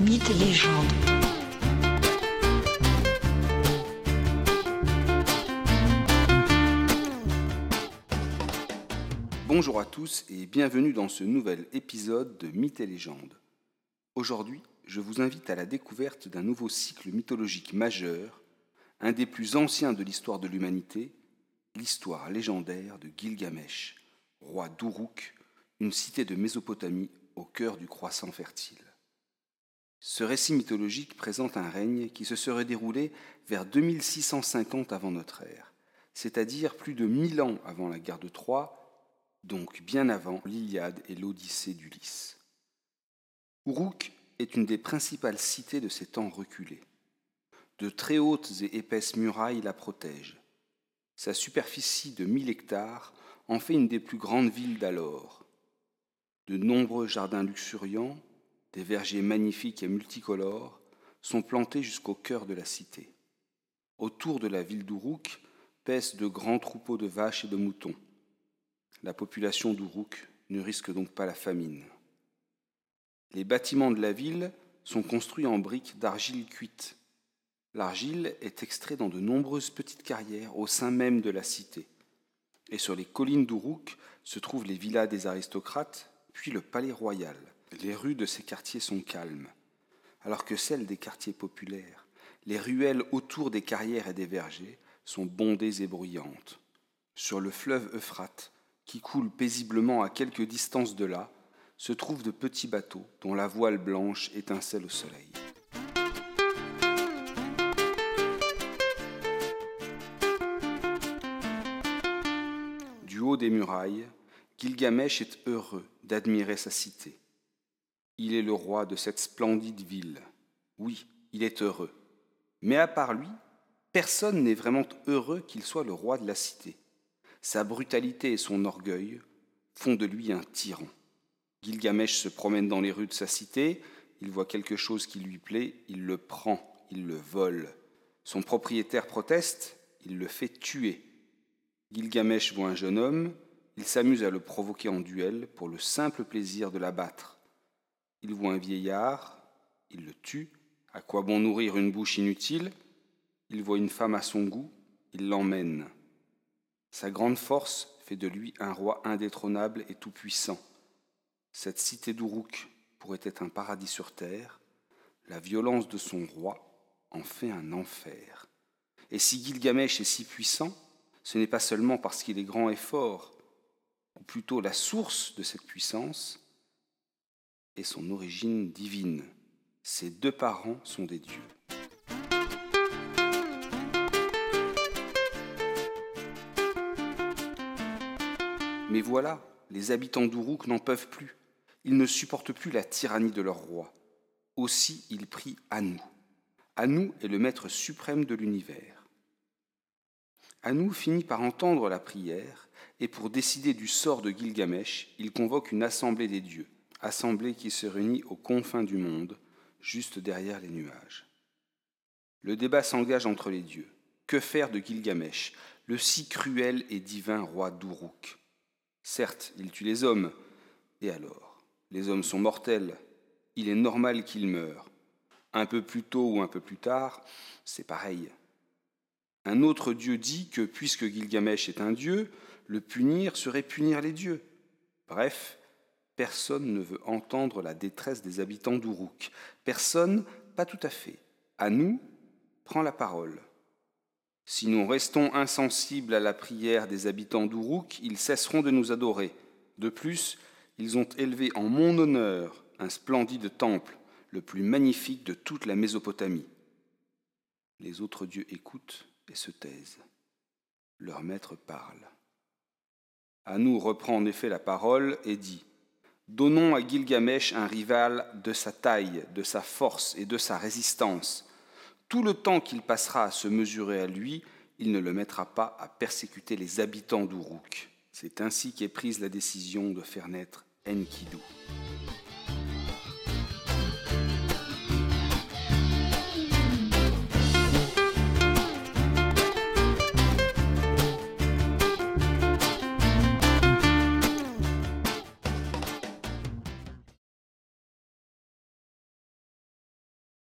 Mythes et légendes. Bonjour à tous et bienvenue dans ce nouvel épisode de Mythes et légendes. Aujourd'hui, je vous invite à la découverte d'un nouveau cycle mythologique majeur, un des plus anciens de l'histoire de l'humanité, l'histoire légendaire de Gilgamesh, roi d'Uruk, une cité de Mésopotamie au cœur du croissant fertile. Ce récit mythologique présente un règne qui se serait déroulé vers 2650 avant notre ère, c'est-à-dire plus de 1000 ans avant la guerre de Troie, donc bien avant l'Iliade et l'Odyssée d'Ulysse. Uruk est une des principales cités de ces temps reculés. De très hautes et épaisses murailles la protègent. Sa superficie de 1000 hectares en fait une des plus grandes villes d'alors. De nombreux jardins luxuriants, des vergers magnifiques et multicolores sont plantés jusqu'au cœur de la cité. Autour de la ville d'Uruk pèsent de grands troupeaux de vaches et de moutons. La population d'Uruk ne risque donc pas la famine. Les bâtiments de la ville sont construits en briques d'argile cuite. L'argile est extraite dans de nombreuses petites carrières au sein même de la cité. Et sur les collines d'Uruk se trouvent les villas des aristocrates, puis le palais royal. Les rues de ces quartiers sont calmes, alors que celles des quartiers populaires, les ruelles autour des carrières et des vergers, sont bondées et bruyantes. Sur le fleuve Euphrate, qui coule paisiblement à quelques distances de là, se trouvent de petits bateaux dont la voile blanche étincelle au soleil. Du haut des murailles, Gilgamesh est heureux d'admirer sa cité. Il est le roi de cette splendide ville. Oui, il est heureux. Mais à part lui, personne n'est vraiment heureux qu'il soit le roi de la cité. Sa brutalité et son orgueil font de lui un tyran. Gilgamesh se promène dans les rues de sa cité, il voit quelque chose qui lui plaît, il le prend, il le vole. Son propriétaire proteste, il le fait tuer. Gilgamesh voit un jeune homme, il s'amuse à le provoquer en duel pour le simple plaisir de l'abattre. Il voit un vieillard, il le tue. À quoi bon nourrir une bouche inutile? Il voit une femme à son goût, il l'emmène. Sa grande force fait de lui un roi indétrônable et tout-puissant. Cette cité d'Uruk pourrait être un paradis sur terre, la violence de son roi en fait un enfer. Et si Gilgamesh est si puissant, ce n'est pas seulement parce qu'il est grand et fort, ou plutôt la source de cette puissance, son origine divine. Ses deux parents sont des dieux. Mais voilà, les habitants d'Uruk n'en peuvent plus. Ils ne supportent plus la tyrannie de leur roi. Aussi, ils prient Anu. Anu est le maître suprême de l'univers. Anu finit par entendre la prière et pour décider du sort de Gilgamesh, il convoque une assemblée des dieux assemblée qui se réunit aux confins du monde, juste derrière les nuages. Le débat s'engage entre les dieux. Que faire de Gilgamesh, le si cruel et divin roi d'Uruk? Certes, il tue les hommes, et alors? Les hommes sont mortels, il est normal qu'ils meurent. Un peu plus tôt ou un peu plus tard, c'est pareil. Un autre dieu dit que puisque Gilgamesh est un dieu, le punir serait punir les dieux. Bref, Personne ne veut entendre la détresse des habitants d'Uruk. Personne, pas tout à fait. À nous, prend la parole. Si nous restons insensibles à la prière des habitants d'Uruk, ils cesseront de nous adorer. De plus, ils ont élevé en mon honneur un splendide temple, le plus magnifique de toute la Mésopotamie. Les autres dieux écoutent et se taisent. Leur maître parle. Anou reprend en effet la parole et dit Donnons à Gilgamesh un rival de sa taille, de sa force et de sa résistance. Tout le temps qu'il passera à se mesurer à lui, il ne le mettra pas à persécuter les habitants d'Uruk. C'est ainsi qu'est prise la décision de faire naître Enkidu.